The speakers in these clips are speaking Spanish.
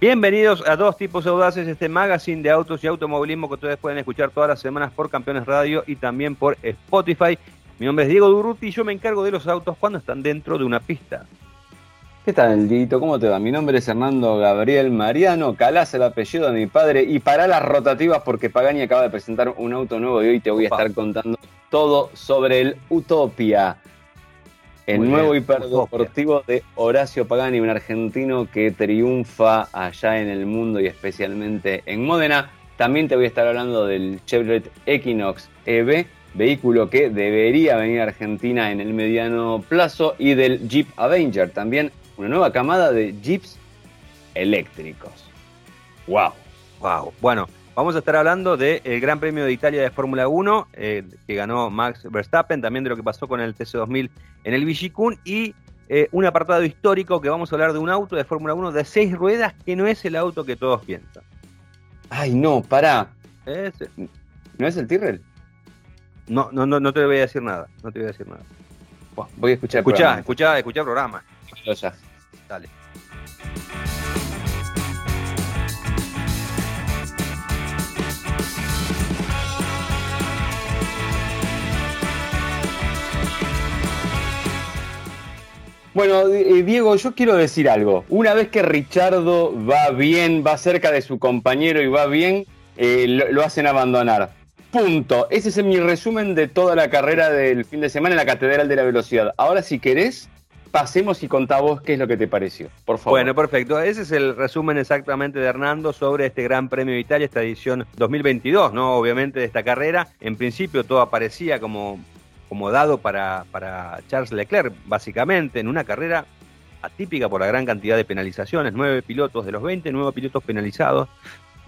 Bienvenidos a Dos Tipos Audaces, este magazine de autos y automovilismo que ustedes pueden escuchar todas las semanas por Campeones Radio y también por Spotify. Mi nombre es Diego Durruti y yo me encargo de los autos cuando están dentro de una pista. ¿Qué tal, Dito? ¿Cómo te va? Mi nombre es Hernando Gabriel Mariano, Calás el apellido de mi padre y para las rotativas porque Pagani acaba de presentar un auto nuevo y hoy te voy a estar contando todo sobre el Utopia. El nuevo hiperdeportivo de Horacio Pagani, un argentino que triunfa allá en el mundo y especialmente en Módena. También te voy a estar hablando del Chevrolet Equinox EV, vehículo que debería venir a Argentina en el mediano plazo, y del Jeep Avenger, también una nueva camada de Jeeps eléctricos. ¡Wow! ¡Wow! Bueno, Vamos a estar hablando del Gran Premio de Italia de Fórmula 1, eh, que ganó Max Verstappen, también de lo que pasó con el TC2000 en el Vigicún y eh, un apartado histórico que vamos a hablar de un auto de Fórmula 1 de seis ruedas que no es el auto que todos piensan. Ay, no, pará. ¿No es el Tyrrell? No, no, no, no te voy a decir nada. No te voy a decir nada. voy a escuchar. Escuchá, escuchá, escuchá el programa. Dale. Bueno, eh, Diego, yo quiero decir algo. Una vez que Richardo va bien, va cerca de su compañero y va bien, eh, lo, hacen abandonar. Punto. Ese es mi resumen de toda la carrera del fin de semana en la Catedral de la Velocidad. Ahora, si querés, pasemos y contá vos qué es lo que te pareció, por favor. Bueno, perfecto. Ese es el resumen exactamente de Hernando sobre este Gran Premio de Italia, esta edición 2022, ¿no? Obviamente de esta carrera. En principio todo aparecía como como dado para, para Charles Leclerc, básicamente, en una carrera atípica por la gran cantidad de penalizaciones, nueve pilotos de los 20, nueve pilotos penalizados.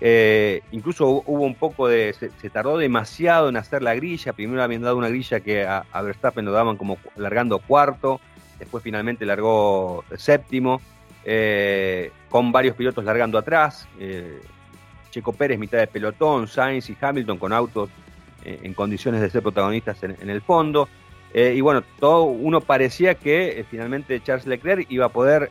Eh, incluso hubo un poco de, se, tardó demasiado en hacer la grilla, primero habían dado una grilla que a, Verstappen lo daban como largando cuarto, después finalmente largó séptimo, eh, con varios pilotos largando atrás, eh, Checo Pérez mitad de pelotón, Sainz y Hamilton con autos en condiciones de ser protagonistas en, el fondo. Eh, y bueno, todo uno parecía que eh, finalmente Charles Leclerc iba a poder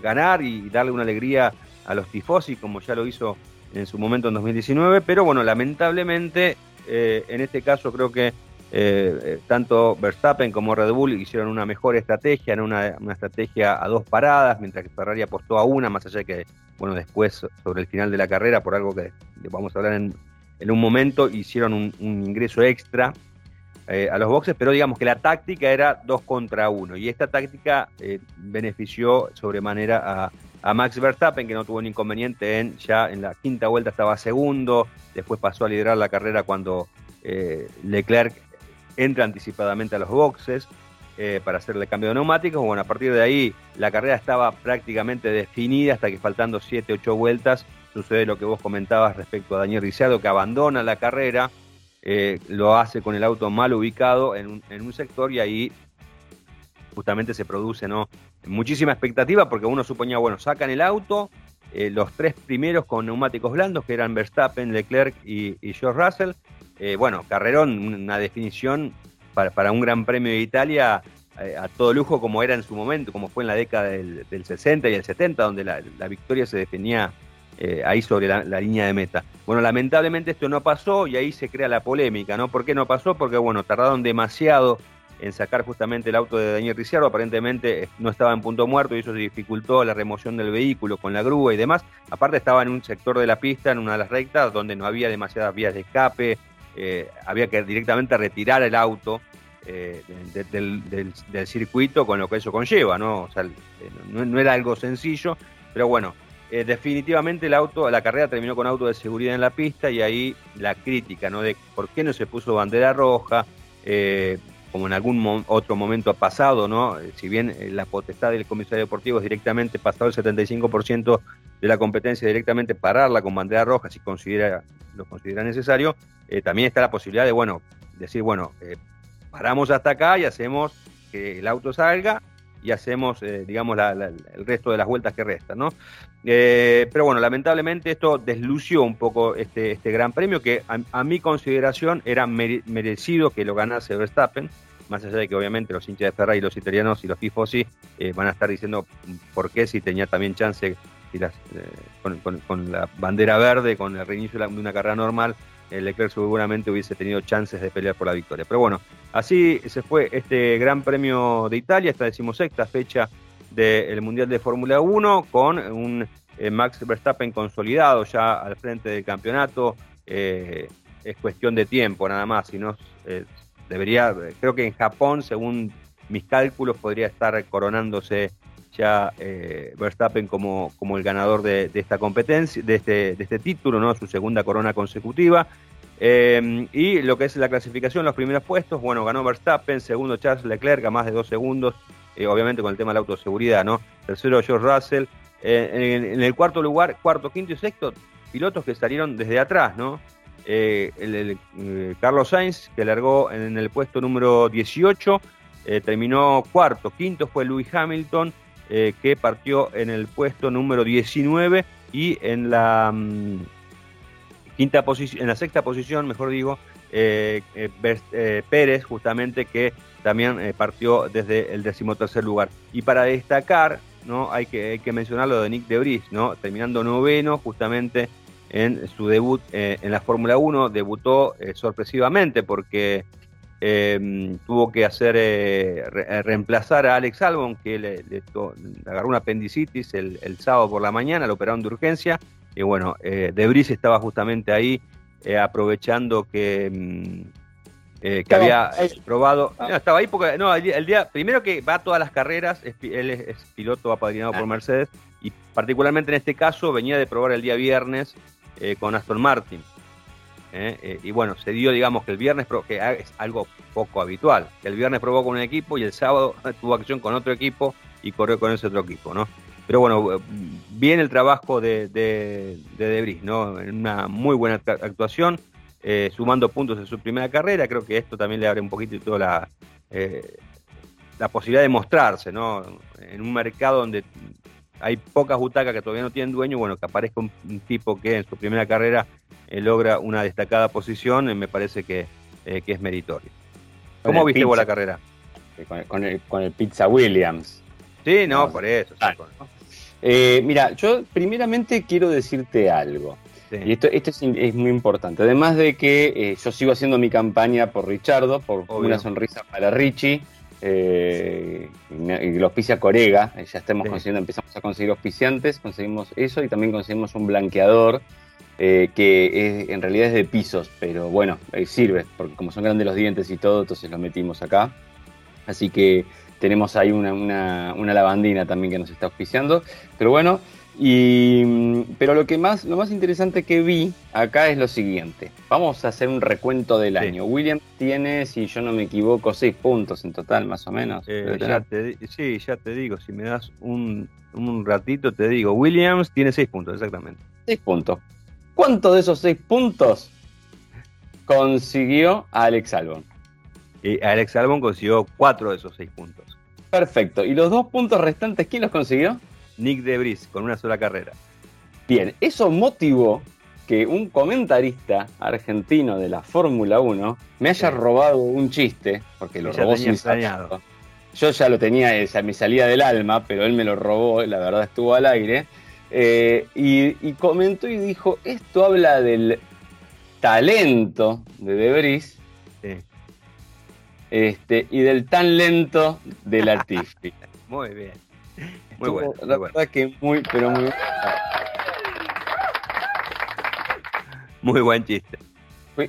ganar y darle una alegría a los tifosi, como ya lo hizo en su momento en 2019, pero bueno, lamentablemente en este caso creo que tanto Verstappen como Red Bull hicieron una mejor estrategia, en una, una, estrategia a dos paradas, mientras que Ferrari apostó a una, más allá de que, bueno, después sobre el final de la carrera, por algo que vamos a hablar en, en un momento hicieron un, ingreso extra eh, a los boxes, pero digamos que la táctica era dos contra uno. Y esta táctica eh, benefició sobremanera a, Max Verstappen, que no tuvo ningún inconveniente en ya en la quinta vuelta estaba segundo, después pasó a liderar la carrera cuando eh, Leclerc entra anticipadamente a los boxes. para hacerle cambio de neumáticos. Bueno, a partir de ahí la carrera estaba prácticamente definida hasta que faltando 7-8 vueltas sucede lo que vos comentabas respecto a Daniel Ricciardo, que abandona la carrera, eh, lo hace con el auto mal ubicado en un, sector y ahí justamente se produce ¿no? muchísima expectativa porque uno suponía, bueno, sacan el auto, eh, los tres primeros con neumáticos blandos, que eran Verstappen, Leclerc y, George Russell. Eh, bueno, carrerón, una definición para, un Gran Premio de Italia a todo lujo como era en su momento, como fue en la década del, 60 y el 70, donde la, la victoria se definía eh, ahí sobre la, línea de meta. Bueno, lamentablemente esto no pasó y ahí se crea la polémica, ¿no? ¿Por qué no pasó? Porque, bueno, tardaron demasiado en sacar justamente el auto de Daniel Ricciardo, aparentemente eh, no estaba en punto muerto y eso dificultó la remoción del vehículo con la grúa y demás. Aparte estaba en un sector de la pista, en una de las rectas, donde no había demasiadas vías de escape, eh, había que directamente retirar el auto del, circuito con lo que eso conlleva, ¿no? O sea, no era algo sencillo, pero bueno, eh, definitivamente el auto, la carrera terminó con auto de seguridad en la pista y ahí la crítica, ¿no? De por qué no se puso bandera roja, eh, como en algún otro momento ha pasado, ¿no? Eh, si bien la potestad del comisario deportivo es directamente pasado el 75% de la competencia, directamente pararla con bandera roja si considera, lo considera necesario, también está la posibilidad de, bueno, decir, bueno, paramos hasta acá y hacemos que el auto salga y hacemos, eh, digamos, el resto de las vueltas que restan, ¿no? Eh, pero bueno, lamentablemente esto deslució un poco este, este gran premio que a, mi consideración era merecido que lo ganase Verstappen, más allá de que obviamente los hinchas de Ferrari, los italianos y los tifosi eh, van a estar diciendo por qué si tenía también chance eh, con, la bandera verde, con el reinicio de una carrera normal, Leclerc seguramente hubiese tenido chances de pelear por la victoria. Pero bueno, así se fue este Gran Premio de Italia, esta decimosexta fecha del Mundial de Fórmula 1, con un eh, Max Verstappen consolidado ya al frente del campeonato. Eh, es cuestión de tiempo nada más, si no debería, creo que en Japón, según mis cálculos, podría estar coronándose ya eh, Verstappen como, como el ganador de, esta competencia, de este, de este título, ¿no? Su segunda corona consecutiva. Eh, y lo que es la clasificación, los primeros puestos, bueno, ganó Verstappen, segundo Charles Leclerc a más de dos segundos, eh, obviamente con el tema de la autoseguridad, ¿no? Tercero George Russell. En, el cuarto lugar, cuarto, quinto y sexto, pilotos que salieron desde atrás, ¿no? Carlos Sainz, que largó en el puesto número 18, terminó cuarto, quinto fue Lewis Hamilton, eh, que partió en el puesto número 19 y en la mm, quinta posición, en la sexta posición, mejor digo, eh, eh, Pérez, justamente que también partió desde el decimotercer lugar. Y para destacar, ¿no? Hay que, hay que mencionar lo de Nick Debris, ¿no? Terminando noveno, justamente en su debut en la Fórmula 1, debutó sorpresivamente porque Em, tuvo que hacer eh, eh, reemplazar a Alex Albon, que le, agarró una apendicitis el, sábado por la mañana, lo operaron de urgencia. Y bueno, eh, Debris estaba justamente ahí aprovechando que, mm, que había probado. Ah. No, estaba ahí porque no, el, día primero que va a todas las carreras, él es, piloto apadrinado por ah. Mercedes y particularmente en este caso venía de probar el día viernes con Aston Martin. ¿Eh? Eh, y bueno, se dio, digamos, que el viernes, que es algo poco habitual, que el viernes probó con un equipo y el sábado tuvo acción con otro equipo y corrió con ese otro equipo, ¿no? Pero bueno, bien el trabajo de, de, Debris, ¿no? Una muy buena actuación, eh, sumando puntos en su primera carrera, creo que esto también le abre un poquito la, la posibilidad de mostrarse, ¿no? En un mercado donde hay pocas butacas que todavía no tienen dueño, bueno, que aparezca un, tipo que en su primera carrera eh, logra una destacada posición, eh, me parece que, eh, que, es meritorio. ¿Cómo viste vos la carrera? Con el, con el, Pizza Williams. Sí, no, por eso. mira, yo primeramente quiero decirte algo. Y esto, esto es, muy importante. Además de que yo sigo haciendo mi campaña por Richardo, por una sonrisa para Richie eh, y lo auspicia Corega, eh, ya estamos consiguiendo, empezamos a conseguir auspiciantes, conseguimos eso y también conseguimos un blanqueador eh, que en realidad es de pisos, pero bueno, sirve, porque como son grandes los dientes y todo, entonces lo metimos acá. Así que tenemos ahí una, una lavandina también que nos está auspiciando. Pero bueno, y, mm, pero lo que más, lo más interesante que vi acá es lo siguiente. Vamos a hacer un recuento del año. William tiene, si yo no me equivoco, seis puntos en total, más o menos. Eh, sí, ya te digo, si me das un, ratito, te digo. Williams tiene seis puntos, exactamente. Seis puntos. ¿Cuántos de esos seis puntos consiguió Alex Albon? Y Alex Albon consiguió cuatro de esos seis puntos. Perfecto. ¿Y los dos puntos restantes quién los consiguió? Nick Debris con una sola carrera. Bien, eso motivó que un comentarista argentino de la Fórmula 1 me haya robado un chiste, porque lo robó sin Yo ya lo tenía, me salía del alma, pero él me lo robó, la verdad estuvo al aire. Eh, y, comentó y dijo: Esto habla del talento de Debris este, y del tan lento de Latifi. Muy bien. Muy bueno. La verdad que muy, pero muy Muy buen chiste.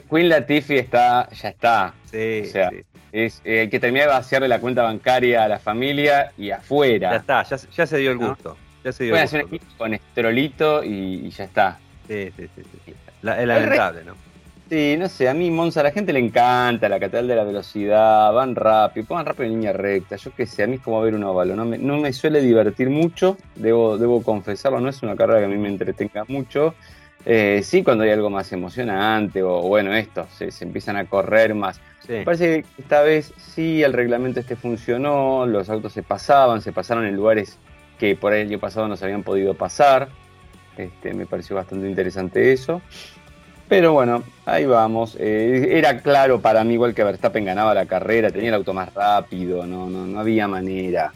Queen Latifi está, ya está. Sí, o sea, Es, eh, que terminar de vaciarle la cuenta bancaria a la familia y afuera. Ya está, ya, se dio el gusto. Ya se dio el gusto. con estrolito y, ya está. Sí, sí, sí. sí. es lamentable, ¿no? Sí, no sé, a mí Monza, a la gente le encanta la catedral de la velocidad, van rápido, pongan rápido en línea recta, yo qué sé, a mí es como ver un óvalo, no me, no me suele divertir mucho, debo, debo confesarlo, no es una carrera que a mí me entretenga mucho, eh, sí cuando hay algo más emocionante o bueno, esto, se, empiezan a correr más. Me parece que esta vez sí el reglamento este funcionó, los autos se pasaban, se pasaron en lugares que por el año pasado no se habían podido pasar, este, me pareció bastante interesante eso. Pero bueno, ahí vamos. Eh, era claro para mí igual que Verstappen ganaba la carrera, tenía el auto más rápido, no, no, no había manera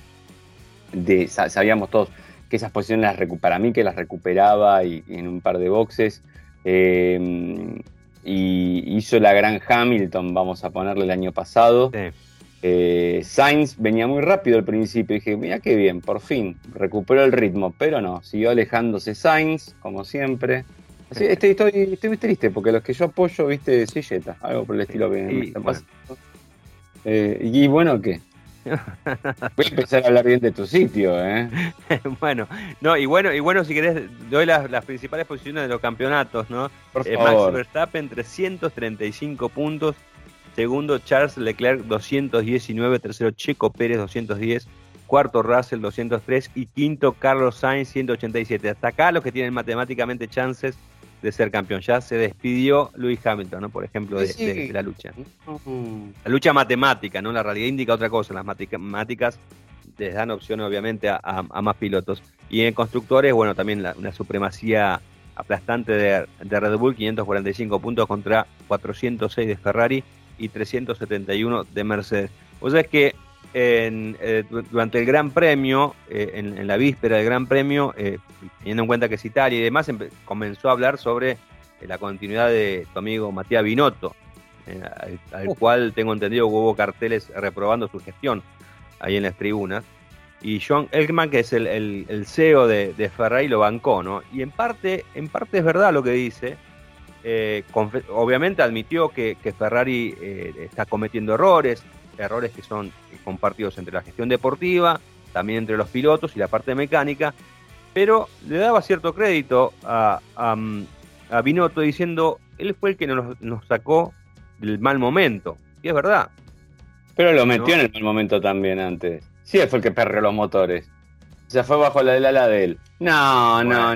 de, sabíamos todos. que esas posiciones las para mí que las recuperaba y, en un par de boxes. Eh, y hizo la gran Hamilton, vamos a ponerle el año pasado. Eh, Sainz venía muy rápido al principio. Dije, mira qué bien, por fin recuperó el ritmo, pero no, siguió alejándose Sainz, como siempre. Estoy, estoy, estoy, triste porque los que yo apoyo, viste, silleta, algo por el estilo que eh, y bueno, ¿qué? Voy a empezar a hablar bien de tu sitio, ¿eh? bueno, no, y bueno, y bueno, si querés, doy las, principales posiciones de los campeonatos, ¿no? Por eh, Max Verstappen, 335 puntos. Segundo, Charles Leclerc, 219. Tercero, Checo Pérez, 210. Cuarto, Russell, 203. Y quinto, Carlos Sainz, 187. Hasta acá los que tienen matemáticamente chances de ser campeón. Ya se despidió Luis Hamilton, ¿no? Por ejemplo, de, la lucha. La lucha matemática, ¿no? La realidad indica otra cosa. Las matemáticas les dan opciones, obviamente, a, más pilotos. Y en constructores, bueno, también la, una supremacía aplastante de, Red Bull, 545 puntos contra 406 de Ferrari y 371 de Mercedes. O sea, es que eh, durante el Gran Premio, eh, en, la víspera del Gran Premio, eh, teniendo en cuenta que es Italia y demás, comenzó a hablar sobre la continuidad de tu amigo Matías Binotto, al, cual tengo entendido que hubo carteles reprobando su gestión ahí en las tribunas. Y John Elkman, que es el, CEO de, Ferrari, lo bancó, ¿no? Y en parte, en parte es verdad lo que dice. obviamente admitió que, que Ferrari está cometiendo errores, errores que son compartidos entre la gestión deportiva, también entre los pilotos y la parte mecánica, pero le daba cierto crédito a, a, Binotto diciendo, él fue el que nos, sacó del mal momento, y es verdad. Pero lo metió en el mal momento también antes. Sí, él fue el que perreó los motores. O sea, fue bajo la del ala de él. No, no,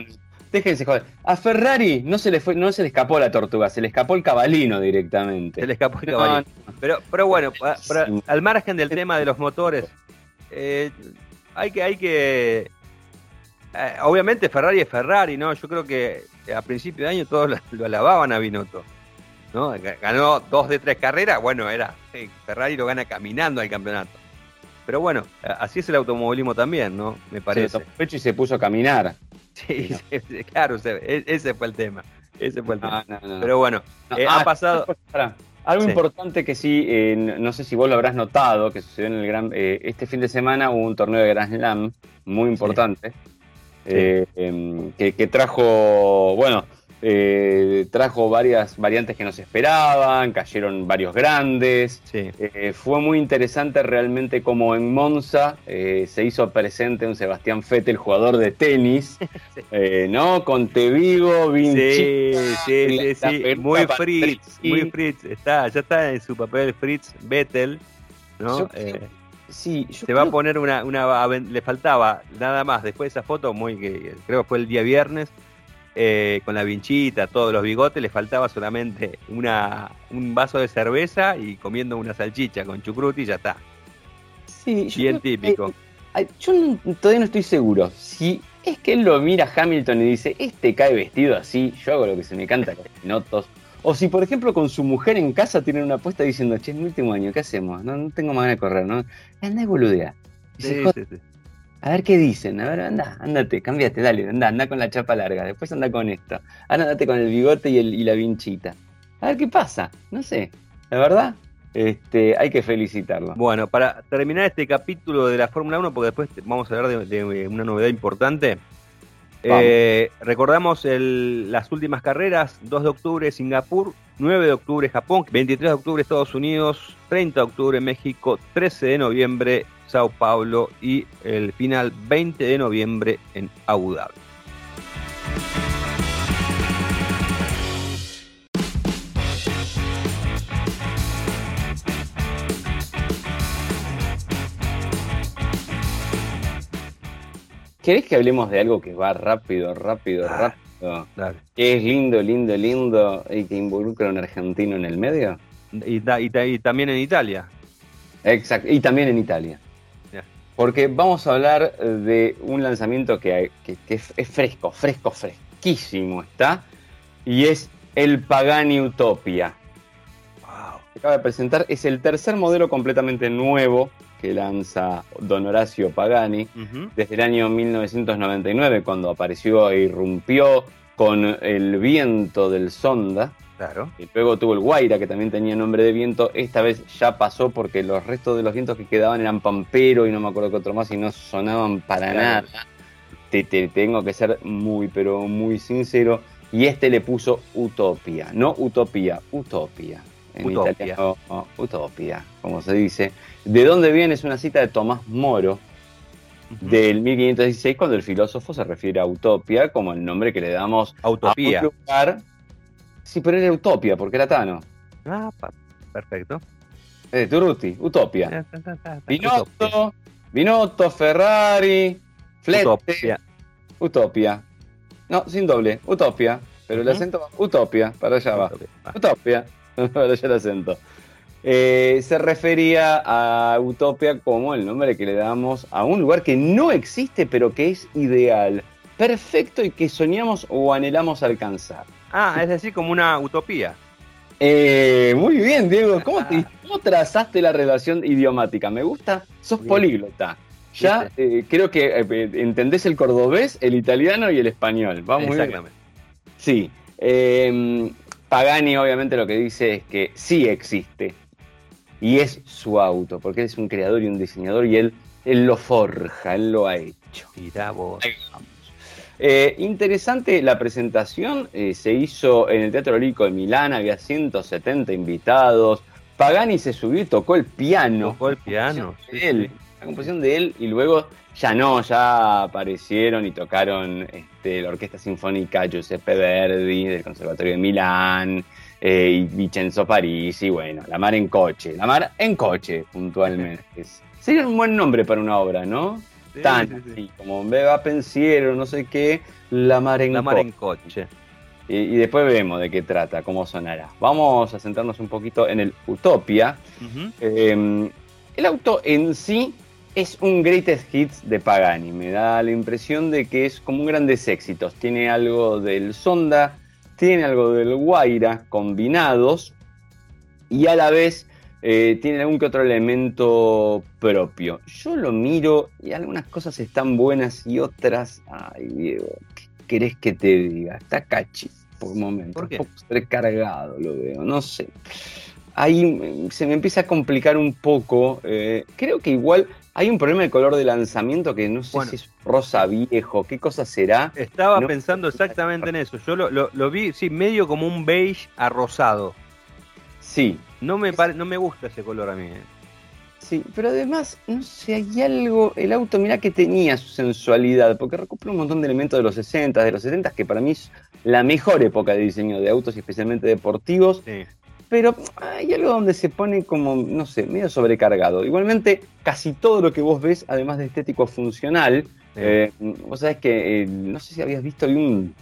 déjense joder. A Ferrari no se le fue, no se le escapó la tortuga, se le escapó el cabalino directamente. Se le escapó el cabalino. Pero, pero bueno, al margen del tema de los motores, eh, hay que, hay que. Eh, obviamente Ferrari es Ferrari, ¿no? Yo creo que a principio de año todos lo, alababan a Binotto. ¿no? Ganó dos de tres carreras, bueno, era. Ferrari lo gana caminando al campeonato. Pero bueno, así es el automovilismo también, ¿no? Me parece. y se puso a caminar. Sí, claro, e, ese fue el tema. Ese fue el tema. Pero bueno, eh, ha ah, pasado. Algo importante que sí, eh, no sé si vos lo habrás notado, que sucedió en el gran. Eh, este fin de semana hubo un torneo de Grand Slam muy importante. Em, que, que, trajo, bueno, eh, trajo varias variantes que no se esperaban, cayeron varios grandes. Eh, fue muy interesante realmente como en Monza eh, se hizo presente un Sebastián Vettel, jugador de tenis, ¿no? Con Tevigo, Vinci. Sí, sí, sí, Muy Fritz, muy Fritz. Está, ya está en su papel Fritz Vettel, ¿no? Sí, se va a poner una, una, le faltaba nada más después de esa foto muy que creo que fue el día viernes eh, con la vinchita, todos los bigotes, le faltaba solamente una, un vaso de cerveza y comiendo una salchicha con chucruti y ya está. Sí, Bien típico. yo todavía no estoy seguro. Si es que él lo mira a Hamilton y dice, este cae vestido así, yo hago lo que se me canta los notos. O si, por ejemplo, con su mujer en casa tienen una apuesta diciendo, che, es mi último año, ¿qué hacemos? No, tengo manera de correr, ¿no? Anda y boludea. sí, sí, sí. A ver qué dicen, a ver, anda, andate, cambiate, dale, anda, anda con la chapa larga, después anda con esto, ahora andate con el bigote y, el, y la vinchita. A ver qué pasa, no sé, la verdad, este, hay que felicitarlo. Bueno, para terminar este capítulo de la Fórmula 1, porque después vamos a hablar de, una novedad importante, eh, recordamos las últimas carreras, 2 de octubre Singapur, 9 de octubre Japón, 23 de octubre Estados Unidos, 30 de octubre México, 13 de noviembre Sao Paulo y el final 20 de noviembre en Abu Dhabi. ¿Querés que hablemos de algo que va rápido, rápido, ah, rápido? Que es lindo, lindo, lindo y que involucra a un argentino en el medio. Y, y también en Italia. Exacto, y también en Italia. Porque vamos a hablar eh, de un lanzamiento que, es fresco, fresco, fresquísimo está. Y es el Pagani Utopia. Wow. acaba de presentar. Es el tercer modelo completamente nuevo que lanza Don Horacio Pagani desde el año 1999, cuando apareció e irrumpió con el viento del Sonda. Claro. Y luego tuvo el Guaira, que también tenía nombre de viento. Esta vez ya pasó porque los restos de los vientos que quedaban eran Pampero y no me acuerdo qué otro más y no sonaban para nada. Te, tengo que ser muy, pero muy sincero. Y este le puso Utopia. No Utopía, Utopia. En Utopia. italiano, Utopia, como se dice. ¿De dónde viene? Es una cita de Tomás Moro, del 1516, cuando el filósofo se refiere a Utopia como el nombre que le damos a un lugar Sí, pero era Utopia, porque era Tano. Ah, perfecto. Eh, Turuti, Utopia. Binotto, Binotto, Ferrari, Flette. Utopia. Utopia. No, sin doble, Utopia. Pero el acento va, Utopia, para allá va. Utopia, para allá el acento. Eh, se refería a Utopia como el nombre que le damos a un lugar que no existe, pero que es ideal, perfecto y que soñamos o anhelamos alcanzar. Ah, es decir, como una utopía. Eh, muy bien, Diego. ¿Cómo, trazaste la relación idiomática? Me gusta. Sos políglota. Ya eh, creo que eh, entendés el cordobés, el italiano y el español. Vamos Exactamente. Sí. Em, Pagani obviamente lo que dice es que sí existe. Y es su auto, porque él es un creador y un diseñador y él, él lo forja, él lo ha hecho. Mira vos. Eh, interesante la presentación, eh, se hizo en el Teatro Lírico de Milán, había 170 invitados. Pagani se subió y tocó el piano. Tocó el piano. él, la composición de él, y luego ya no, ya aparecieron y tocaron este, la Orquesta Sinfónica Giuseppe Verdi del Conservatorio de Milán eh, y Vincenzo Parisi, y bueno, La Mar en Coche. La Mar en Coche, puntualmente. Sería un buen nombre para una obra, ¿no? Tan sí, como Beba Pensiero, no sé qué, La Mar en, la mar en Coche. Y, después vemos de qué trata, cómo sonará. Vamos a centrarnos un poquito en el Utopia. Em, el auto en sí es un greatest hits de Pagani. Me da la impresión de que es como un grandes éxitos. Tiene algo del Sonda, tiene algo del Guaira combinados y a la vez eh, tiene algún que otro elemento propio. Yo lo miro y algunas cosas están buenas y otras, ay Diego, ¿qué querés que te diga? Está cachi por momentos, ¿Por qué? un poco recargado lo veo, no sé. Ahí se me empieza a complicar un poco. Eh, creo que igual hay un problema de color de lanzamiento que no sé si es rosa viejo, qué cosa será. Estaba pensando exactamente en eso. Yo lo, lo, vi, sí, medio como un beige arrosado. Sí, no me, no me gusta ese color a mí. Eh. Sí, pero además, no sé, hay algo. El auto, mira que tenía su sensualidad, porque recupera un montón de elementos de los 60, de los 70, que para mí es la mejor época de diseño de autos y especialmente deportivos. Pero hay algo donde se pone como, no sé, medio sobrecargado. Igualmente, casi todo lo que vos ves, además de estético funcional, eh, vos sabés que, eh, no sé si habías visto, hay un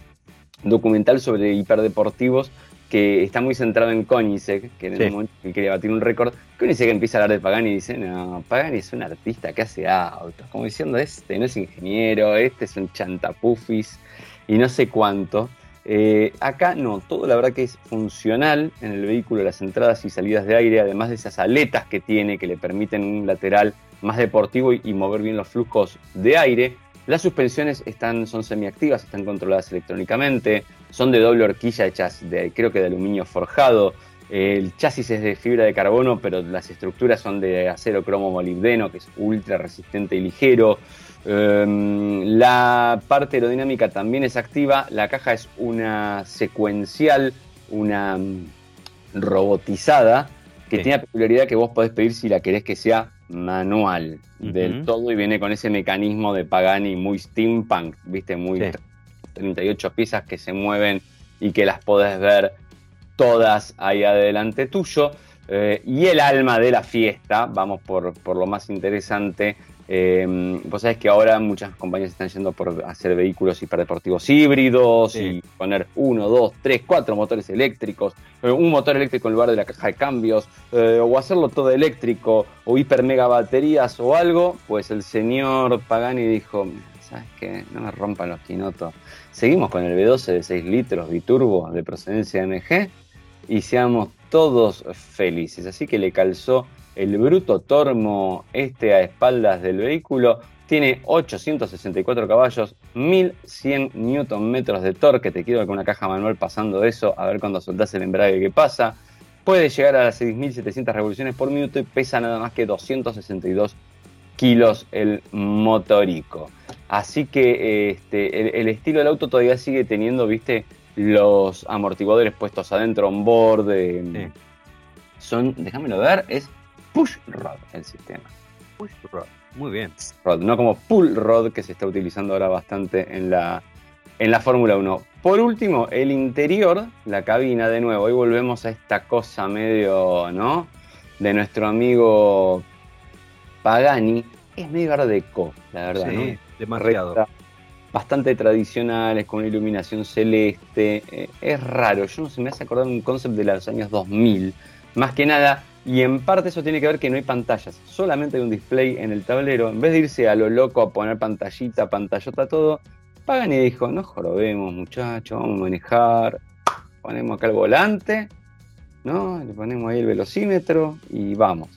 documental sobre hiperdeportivos que está muy centrado en Koenigsegg, que en el momento que quiere batir un récord, Koenigsegg empieza a hablar de Pagani y dice, no, Pagani es un artista que hace autos, como diciendo, este no es ingeniero, este es un chantapufis y no sé cuánto. Eh, acá no, todo la verdad que es funcional en el vehículo, las entradas y salidas de aire, además de esas aletas que tiene que le permiten un lateral más deportivo y, y mover bien los flujos de aire. Las suspensiones están, son semiactivas, están controladas electrónicamente, son de doble horquilla hechas de, creo que de aluminio forjado. El chasis es de fibra de carbono, pero las estructuras son de acero cromo molibdeno, que es ultra resistente y ligero. Em, la parte aerodinámica también es activa. La caja es una secuencial, una mm, robotizada, que tiene la peculiaridad que vos podés pedir si la querés que sea manual del todo y viene con ese mecanismo de Pagani muy steampunk, viste, muy 38 piezas que se mueven y que las podés ver todas ahí adelante tuyo. Eh, y el alma de la fiesta, vamos por, por lo más interesante, eh, vos sabés que ahora muchas compañías están yendo por hacer vehículos hiperdeportivos híbridos y poner uno, dos, tres, cuatro motores eléctricos, eh, un motor eléctrico en lugar de la caja de cambios, eh, o hacerlo todo eléctrico, o hiper mega baterías o algo. Pues el señor Pagani dijo: ¿Sabes qué? No me rompan los quinotos. Seguimos con el V12 de 6 litros biturbo de procedencia MG y seamos todos felices. Así que le calzó el bruto tormo este a espaldas del vehículo tiene 864 caballos, 1100 Nm de torque. Te quiero con una caja manual pasando eso, a ver cuando soltás el embrague qué pasa. Puede llegar a las 6700 revoluciones por minuto y pesa nada más que 262 kilos el motorico. Así que este, el, estilo del auto todavía sigue teniendo, viste, los amortiguadores puestos adentro, on board. Eh, son, déjamelo ver, es push rod el sistema. Push rod. Muy bien. Rod, no como pull rod que se está utilizando ahora bastante en la, en la Fórmula 1. Por último, el interior, la cabina de nuevo. Hoy volvemos a esta cosa medio, ¿no? De nuestro amigo Pagani. Es medio ardeco, la verdad, sí, demasiado. bastante tradicionales, con iluminación celeste. Eh, es raro, yo no sé, me hace acordar un concepto de los años 2000. Más que nada, y en parte eso tiene que ver que no hay pantallas, solamente hay un display en el tablero. En vez de irse a lo loco a poner pantallita, pantallota, todo, pagan y dijo, no jorobemos muchachos, vamos a manejar, ponemos acá el volante, ¿no? Le ponemos ahí el velocímetro y vamos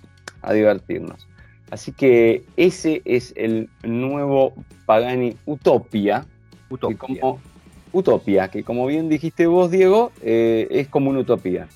a divertirnos. Así que ese es el nuevo Pagani Utopia. Utopia. Que como, Utopia, que como bien dijiste vos, Diego, eh, es como una utopía.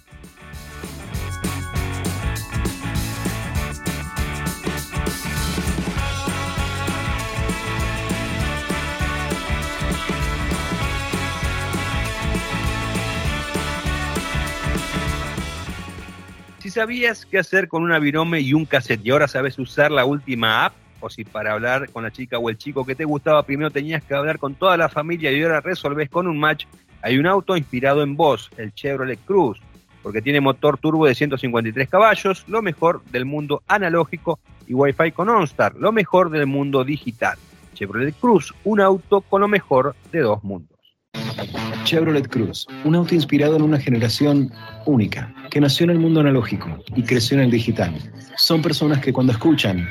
Sabías qué hacer con una virome y un cassette y ahora sabes usar la última app, o si para hablar con la chica o el chico que te gustaba primero tenías que hablar con toda la familia y ahora resolves con un match, hay un auto inspirado en vos, el Chevrolet Cruz, porque tiene motor turbo de 153 caballos, lo mejor del mundo analógico y Wi-Fi con OnStar, lo mejor del mundo digital. Chevrolet Cruz, un auto con lo mejor de dos mundos. Chevrolet Cruz, un auto inspirado en una generación única, que nació en el mundo analógico y creció en el digital. Son personas que cuando escuchan,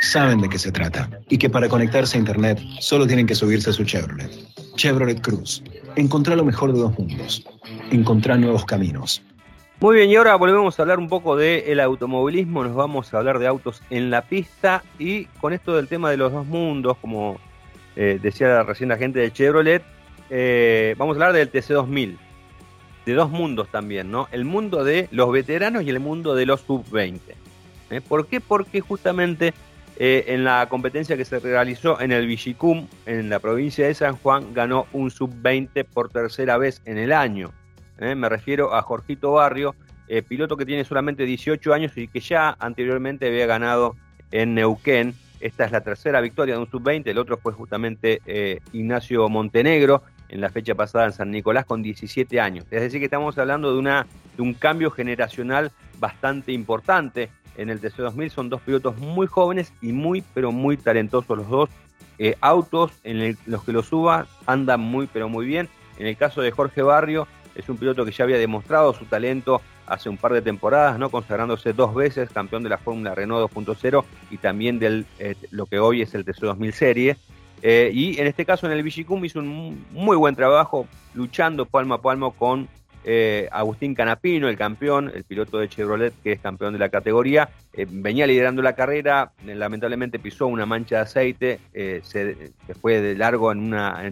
saben de qué se trata y que para conectarse a Internet solo tienen que subirse a su Chevrolet. Chevrolet Cruz, encontrar lo mejor de dos mundos, encontrar nuevos caminos. Muy bien, y ahora volvemos a hablar un poco del automovilismo, nos vamos a hablar de autos en la pista y con esto del tema de los dos mundos, como eh, decía recién la gente de Chevrolet, eh, vamos a hablar del TC2000, de dos mundos también, ¿no? El mundo de los veteranos y el mundo de los sub-20. ¿eh? ¿Por qué? Porque justamente en la competencia que se realizó en el Villicum, en la provincia de San Juan, ganó un sub-20 por tercera vez en el año. Me refiero a Jorgito Barrio, piloto que tiene solamente 18 años y que ya anteriormente había ganado en Neuquén esta es la tercera victoria de un sub-20, el otro fue justamente eh, Ignacio Montenegro en la fecha pasada en San Nicolás con 17 años. Es decir, que estamos hablando de, una, de un cambio generacional bastante importante. En el TC2000 son dos pilotos muy jóvenes y muy, pero muy talentosos los dos. Eh, autos en los que los suba andan muy, pero muy bien. En el caso de Jorge Barrio, es un piloto que ya había demostrado su talento hace un par de temporadas, ¿no? consagrándose dos veces campeón de la Fórmula Renault 2.0 y también de eh, lo que hoy es el TC2000 Serie. Eh, y en este caso en el Vigicum hizo un muy buen trabajo luchando palmo a palmo con eh, Agustín Canapino, el campeón, el piloto de Chevrolet que es campeón de la categoría. venía liderando la carrera, lamentablemente pisó una mancha de aceite, se, fue de largo en, una,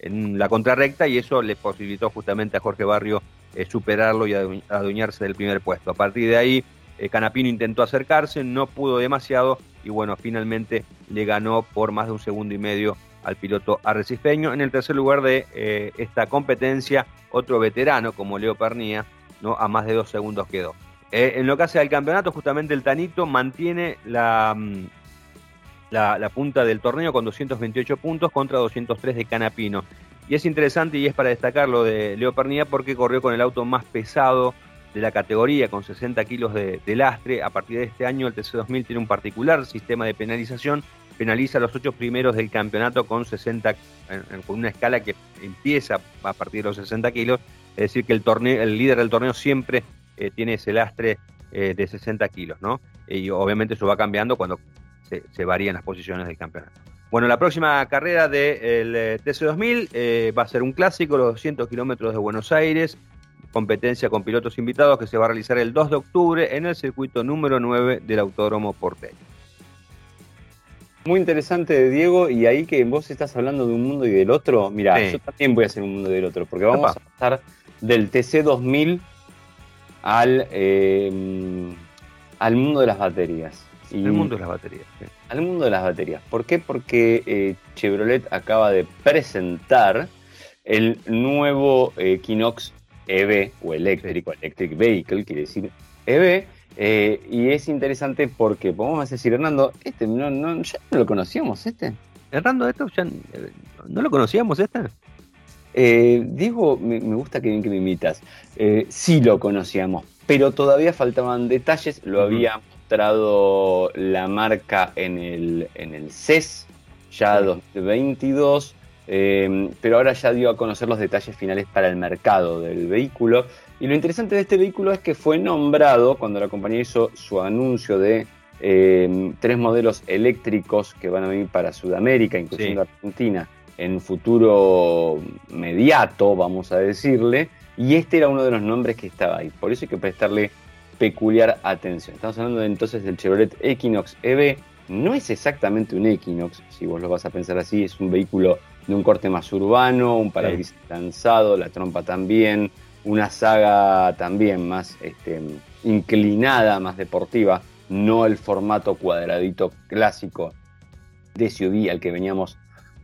en la contrarrecta y eso le posibilitó justamente a Jorge Barrio eh, superarlo y adueñarse del primer puesto. A partir de ahí, eh, Canapino intentó acercarse, no pudo demasiado y bueno, finalmente le ganó por más de un segundo y medio al piloto arrecifeño. En el tercer lugar de eh, esta competencia, otro veterano como Leo Pernía, ¿no? a más de dos segundos quedó. en lo que hace al campeonato, justamente el Tanito mantiene la, mm, la, punta del torneo con 228 puntos contra 203 de Canapino. Y es interesante y es para destacar lo de Leo Pernilla porque corrió con el auto más pesado de la categoría, con 60 kilos de, lastre. A partir de este año, el TC2000 tiene un particular sistema de penalización. Penaliza a los ocho primeros del campeonato con 60, con una escala que empieza a partir de los 60 kilos. Es decir, que el, torneo, el líder del torneo siempre eh, tiene ese lastre eh, de 60 kilos, ¿no? Y obviamente eso va cambiando cuando se, se varían las posiciones del campeonato. Bueno, la próxima carrera del eh, TC2000 eh, va a ser un clásico, los 200 kilómetros de Buenos Aires. competencia con pilotos invitados que se va a realizar el 2 de octubre en el circuito número 9 del Autódromo Porteño. Muy interesante, Diego, y ahí que vos estás hablando de un mundo y del otro, mira, Sí. yo también voy a hacer un mundo y del otro, porque vamos a pasar del TC 2000 al, eh, al mundo de las baterías. Y El mundo de las baterías. sí. al mundo de las baterías. ¿Por qué? Porque eh, Chevrolet acaba de presentar el nuevo eh, Equinox EV o eléctrico, Electric Vehicle, quiere decir EV. eh, y es interesante porque, podemos decir, Hernando, este no, no, ya no lo conocíamos, este. Hernando, esto ya, eh, ¿no lo conocíamos este? Eh, Diego, me, me gusta que bien que me imitas. Eh, sí lo conocíamos, pero todavía faltaban detalles. Lo Ujú. había mostrado la marca en el, en el CES, ya Sí. 2022, eh, pero ahora ya dio a conocer los detalles finales para el mercado del vehículo. Y lo interesante de este vehículo es que fue nombrado cuando la compañía hizo su anuncio de eh, tres modelos eléctricos que van a venir para Sudamérica, incluyendo Argentina, en un futuro mediato, vamos a decirle, y este era uno de los nombres que estaba ahí. Por eso hay que prestarle peculiar atención. Estamos hablando de, entonces del Chevrolet Equinox EV. No es exactamente un Equinox, si vos lo vas a pensar así, es un vehículo de un corte más urbano, un parabrisas lanzado, la trompa también, una saga también más este, inclinada, más deportiva, no el formato cuadradito clásico de SUV al que veníamos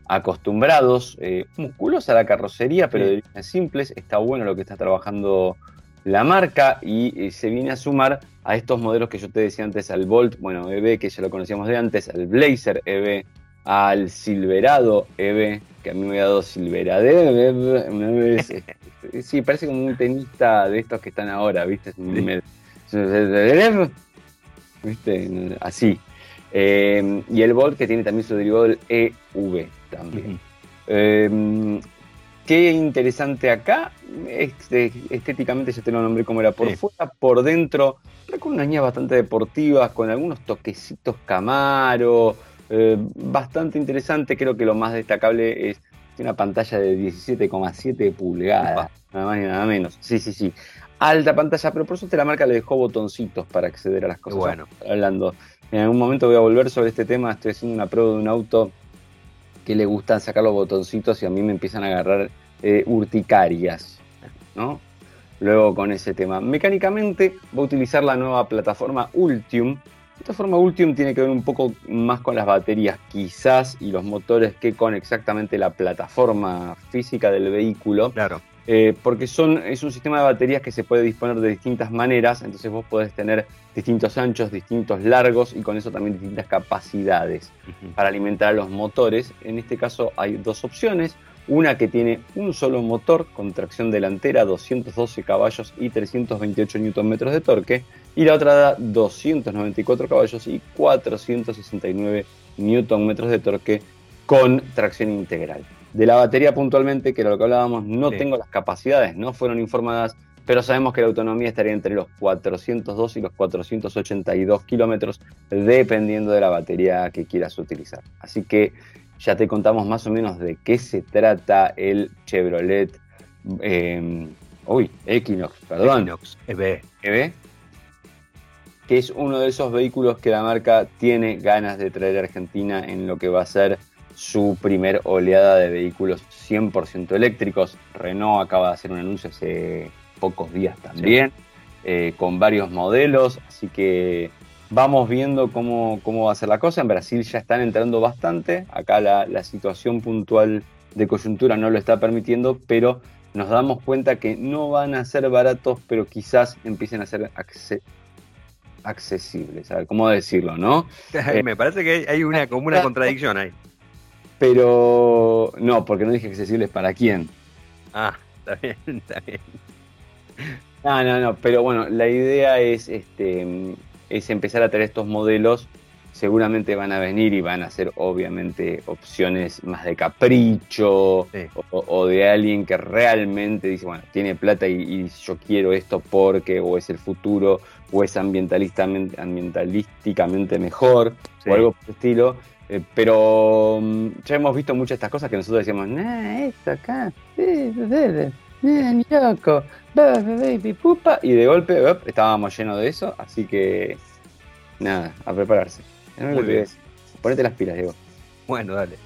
acostumbrados, eh, musculosa la carrocería, pero Sí. de líneas simples, está bueno lo que está trabajando la marca y eh, se viene a sumar a estos modelos que yo te decía antes, al Bolt, bueno, EV, que ya lo conocíamos de antes, al Blazer EV, al Silverado EV, que a mí me había dado Silverade una vez. sí, parece como un tenista de estos que están ahora, ¿viste? ¿Viste? Así. Eh, y el Volt que tiene también su derivado el EV también. Eh, qué interesante acá. Este, estéticamente ya te lo nombré como era por Sí. fuera, por dentro, con unas líneas bastante deportivas, con algunos toquecitos Camaro. eh, bastante interesante. Creo que lo más destacable es una pantalla de 17,7 pulgadas. Nada más y nada menos. Sí, sí, sí. Alta pantalla, pero por suerte la marca le dejó botoncitos para acceder a las cosas. bueno. Hablando. En algún momento voy a volver sobre este tema. Estoy haciendo una prueba de un auto que le gustan sacar los botoncitos y a mí me empiezan a agarrar eh, urticarias, ¿no? Luego con ese tema. Mecánicamente va a utilizar la nueva plataforma Ultium. Esta forma Ultium tiene que ver un poco más con las baterías quizás y los motores que con exactamente la plataforma física del vehículo. Claro. Eh, porque son, es un sistema de baterías que se puede disponer de distintas maneras, entonces vos podés tener distintos anchos, distintos largos y con eso también distintas capacidades para alimentar a los motores. En este caso hay dos opciones, una que tiene un solo motor con tracción delantera, 212 caballos y 328 Nm de torque, y la otra da 294 caballos y 469 Nm de torque con tracción integral. De la batería puntualmente, que era lo que hablábamos, no Sí. tengo las capacidades, no fueron informadas, pero sabemos que la autonomía estaría entre los 402 y los 482 kilómetros, dependiendo de la batería que quieras utilizar. Así que ya te contamos más o menos de qué se trata el Chevrolet. eh, uy, Equinox, perdón. Equinox EV. EV, que es uno de esos vehículos que la marca tiene ganas de traer a Argentina en lo que va a ser su primer oleada de vehículos 100% eléctricos. Renault acaba de hacer un anuncio hace pocos días también, eh, con varios modelos, así que vamos viendo cómo, cómo va a ser la cosa. En Brasil ya están entrando bastante, acá la, la situación puntual de coyuntura no lo está permitiendo, pero nos damos cuenta que no van a ser baratos, pero quizás empiecen a ser acce- accesibles. A ver, ¿cómo decirlo, no? Me parece que hay- hay una, como una contradicción ahí. Pero no, porque no dije accesibles para quién. Ah, está bien, está bien. No, no, no, pero bueno, la idea es, este, es empezar a traer estos modelos. Seguramente van a venir y van a ser obviamente opciones más de capricho Sí. o, o de alguien que realmente dice, bueno, tiene plata y, y yo quiero esto porque o es el futuro o es ambientalísticamente mejor Sí. o algo por el estilo. Eh, pero mm, ya hemos visto muchas de estas cosas que nosotros decíamos, nah, esto acá, eh, eh, eh". Bien, loco. Baby, pupa. Y de golpe estábamos llenos de eso, así que nada, a prepararse. Ponete las pilas, Diego. Bueno, dale.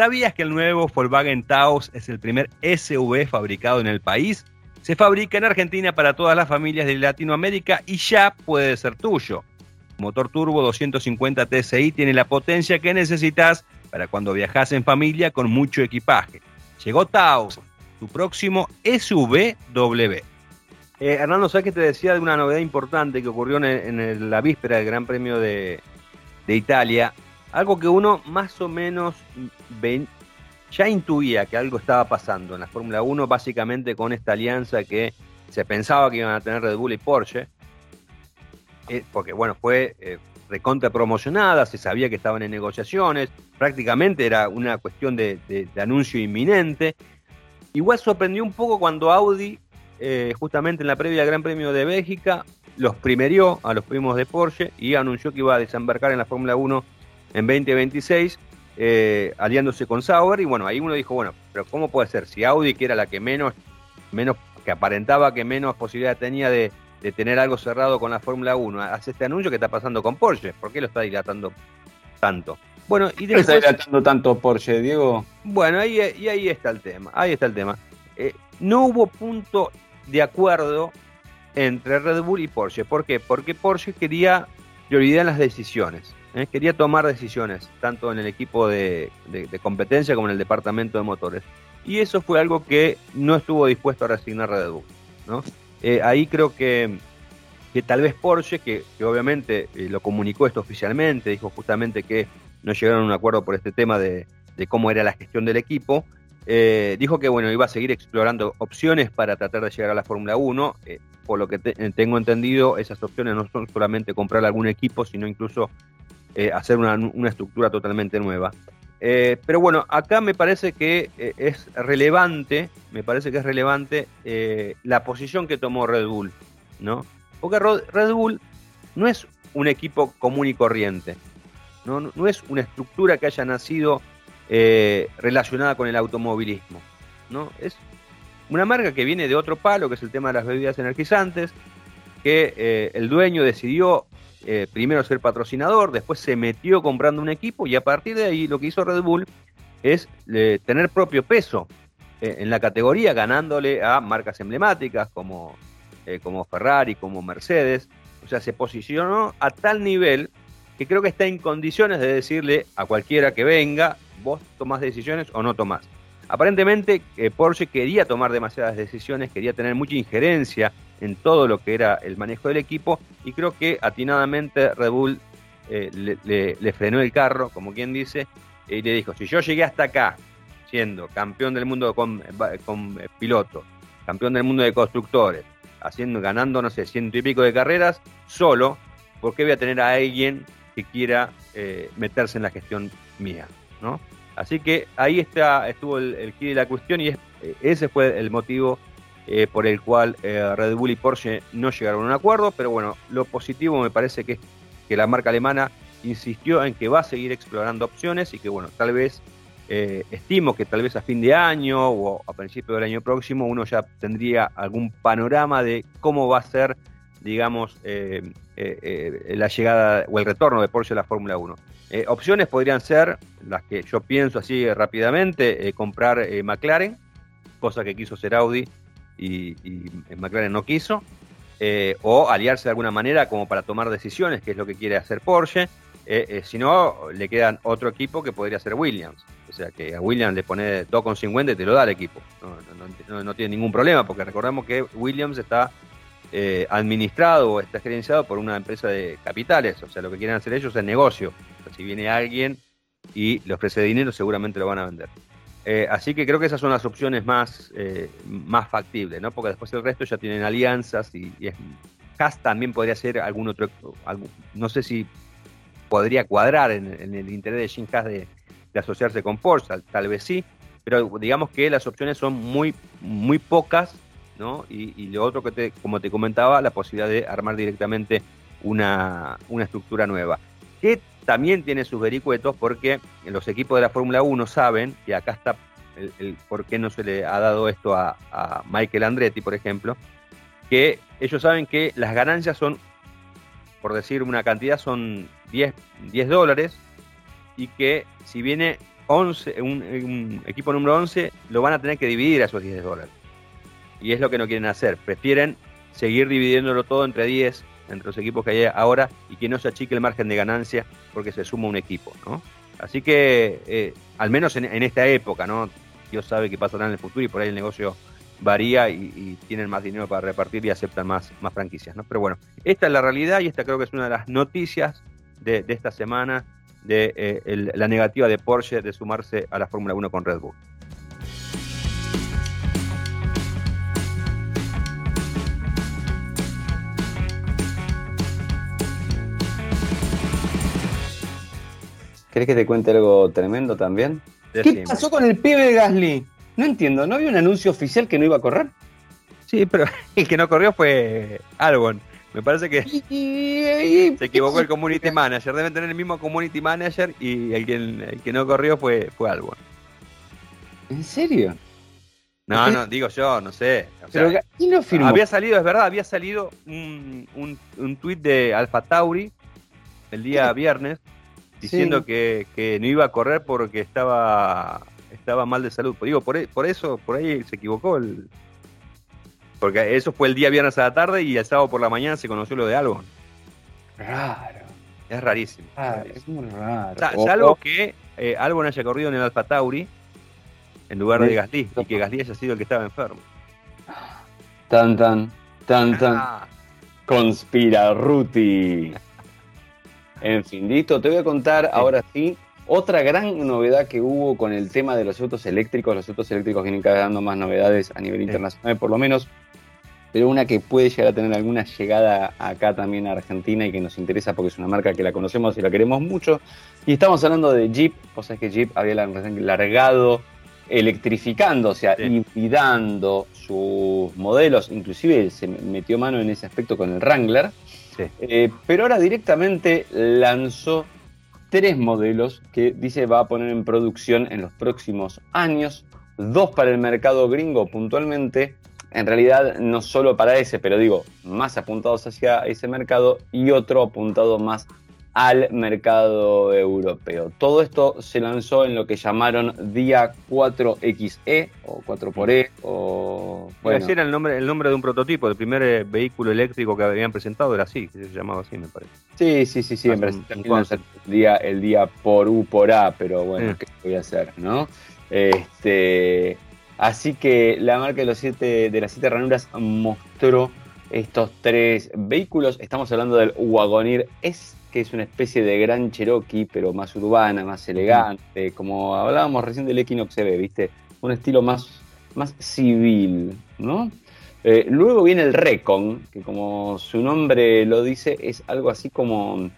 ¿Sabías que el nuevo Volkswagen Taos es el primer SUV fabricado en el país? Se fabrica en Argentina para todas las familias de Latinoamérica y ya puede ser tuyo. motor turbo 250 TSI tiene la potencia que necesitas para cuando viajas en familia con mucho equipaje. Llegó Taos, tu próximo SUV Eh, Hernando, ¿sabes que te decía de una novedad importante que ocurrió en, la víspera del Gran Premio de Italia? algo que uno más o menos ya intuía que algo estaba pasando en la Fórmula 1, básicamente con esta alianza que se pensaba que iban a tener Red Bull y Porsche, eh, porque bueno, fue eh, recontra promocionada, se sabía que estaban en negociaciones, prácticamente era una cuestión de, anuncio inminente. Igual sorprendió un poco cuando Audi, eh, justamente en la previa del Gran Premio de Bélgica, los primerió a los primos de Porsche y anunció que iba a desembarcar en la Fórmula 1 en 2026, eh, aliándose con Sauber. Y bueno, ahí uno dijo, bueno, pero ¿cómo puede ser? Si Audi, que era la que menos, menos que aparentaba que menos posibilidad tenía de, tener algo cerrado con la Fórmula 1, hace este anuncio que está pasando con Porsche. ¿Por qué lo está dilatando tanto? Bueno, y después, está dilatando tanto Porsche, Diego? Bueno, ahí, y ahí está el tema. Ahí está el tema. Eh, no hubo punto de acuerdo entre Red Bull y Porsche. ¿Por qué? Porque Porsche quería prioridad en las decisiones. ¿Eh? quería tomar decisiones, tanto en el equipo de, competencia como en el departamento de motores. Y eso fue algo que no estuvo dispuesto a resignar Red Bull. ¿no? Eh, ahí creo que, que, tal vez Porsche, que, obviamente eh, lo comunicó esto oficialmente, dijo justamente que no llegaron a un acuerdo por este tema de, cómo era la gestión del equipo, dijo que bueno, iba a seguir explorando opciones para tratar de llegar a la Fórmula 1. por lo que tengo entendido, esas opciones no son solamente comprar algún equipo, sino incluso eh, hacer una, estructura totalmente nueva. Eh, pero bueno, acá me parece que eh, es relevante, me parece que es relevante la posición que tomó Red Bull, ¿no? Porque Red Bull no es un equipo común y corriente, no, no es una estructura que haya nacido relacionada con el automovilismo, ¿no? Es una marca que viene de otro palo, que es el tema de las bebidas energizantes, que el dueño decidió eh, primero ser patrocinador, después se metió comprando un equipo y a partir de ahí lo que hizo Red Bull es eh, tener propio peso eh, en la categoría, ganándole a marcas emblemáticas como, como Ferrari, como Mercedes. O sea, se posicionó a tal nivel que creo que está en condiciones de decirle a cualquiera que venga, vos tomás decisiones o no tomás. Aparentemente Porsche quería tomar demasiadas decisiones, quería tener mucha injerencia en todo lo que era el manejo del equipo y creo que atinadamente Red Bull eh, le, frenó el carro, como quien dice, y le dijo, si yo llegué hasta acá siendo campeón del mundo con, eh, pilotos, campeón del mundo de constructores, haciendo, ganando, no sé, ciento y pico de carreras, solo, ¿por qué voy a tener a alguien que quiera eh, meterse en la gestión mía? ¿no? Así que ahí está, estuvo el, el de la cuestión y ese fue el motivo eh, por el cual eh, Red Bull y Porsche no llegaron a un acuerdo, pero bueno, lo positivo me parece que es que la marca alemana insistió en que va a seguir explorando opciones y que bueno, tal vez eh, estimo que tal vez a fin de año o a principio del año próximo uno ya tendría algún panorama de cómo va a ser, digamos, la llegada o el retorno de Porsche a la Fórmula 1. Opciones podrían ser las que yo pienso así rápidamente, comprar McLaren, cosa que quiso hacer Audi y, McLaren no quiso, eh, o aliarse de alguna manera como para tomar decisiones, que es lo que quiere hacer Porsche. Eh, eh, si no, le quedan otro equipo que podría ser Williams. O sea, que a Williams le pone 2,50 y te lo da el equipo. No, tiene ningún problema, porque recordemos que Williams está administrado o está gerenciado por una empresa de capitales. O sea, lo que quieren hacer ellos es negocio. si viene alguien y le ofrece dinero, seguramente lo van a vender. Eh, así que creo que esas son las opciones más, eh, más factibles, ¿no? Porque después el resto ya tienen alianzas y, y también podría ser algún otro, no sé si podría cuadrar en, el interés de Jim Haas de, asociarse con Porsche, tal, vez sí, pero digamos que las opciones son muy, muy pocas Y, lo otro que, como te comentaba, la posibilidad de armar directamente una, estructura nueva. Que también tiene sus vericuetos porque los equipos de la Fórmula 1 saben, y acá está el, por qué no se le ha dado esto a, Michael Andretti, por ejemplo, que ellos saben que las ganancias son, por decir una cantidad, son 10, 10 dólares y que si viene 11, un, equipo número 11, lo van a tener que dividir a esos 10 dólares. Y es lo que no quieren hacer. Prefieren seguir dividiéndolo todo entre 10, entre los equipos que hay ahora, y que no se achique el margen de ganancia porque se suma un equipo, ¿no? Así que, eh, al menos en, esta época, ¿no? Dios sabe qué pasará en el futuro y por ahí el negocio varía y, tienen más dinero para repartir y aceptan más, más franquicias, ¿no? Pero bueno, esta es la realidad y esta creo que es una de las noticias de, de esta semana de eh, la negativa de Porsche de sumarse a la Fórmula 1 con Red Bull. ¿Querés que te cuente algo tremendo también? ¿Qué pasó con el pibe de Gasly? No entiendo, ¿no había un anuncio oficial que no iba a correr? Sí, pero el que no corrió fue Albon. Me parece que se equivocó el community manager. Deben tener el mismo community manager y el que, el que no corrió fue, fue Albon. ¿En serio? No, no, digo yo, no sé. Había salido, es verdad, había salido un, un, un tweet de Alfa Tauri el día viernes diciendo que, que, no iba a correr porque estaba estaba mal de salud. Digo, por, por eso, por ahí se equivocó el, porque eso fue el día viernes a la tarde y el sábado por la mañana se conoció lo de Albon. Raro. Es rarísimo. Es muy raro. salvo que eh, Albon haya corrido en el Alfa Tauri en lugar de Gasly y que Gasly haya sido el que estaba enfermo. Tan tan, tan tan. Ah. Conspira Ruti. En fin, listo, te voy a contar ahora sí otra gran novedad que hubo con el tema de los autos eléctricos. Los autos eléctricos vienen cada vez dando más novedades a nivel internacional, por lo menos pero una que puede llegar a tener alguna llegada acá también a Argentina y que nos interesa porque es una marca que la conocemos y la queremos mucho. Y estamos hablando de Jeep, o sea que Jeep había largado electrificando, o sea, sí. sus modelos, inclusive se metió mano en ese aspecto con el Wrangler, eh, pero ahora directamente lanzó tres modelos que dice va a poner en producción en los próximos años, dos para el mercado gringo puntualmente. En realidad no solo para ese, pero digo, más apuntados hacia ese mercado y otro apuntado más al mercado europeo. Todo esto se lanzó en lo que llamaron Día 4XE o 4xE o... Bueno. Decir el nombre, el nombre de un prototipo, el primer eh, vehículo eléctrico que habían presentado era así, se llamaba así me parece. Sí, sí, sí, sí, el día, el día por U por A, pero bueno, ¿qué voy a hacer? ¿no? Este, Así que la marca de, los siete, de las siete ranuras mostró estos tres vehículos. Estamos hablando del Wagoneer S, que es una especie de gran Cherokee, pero más urbana, más elegante. Como hablábamos recién del Equinox CB, ¿viste? Un estilo más, más civil, ¿no? Eh, luego viene el Recon, que como su nombre lo dice, es algo así como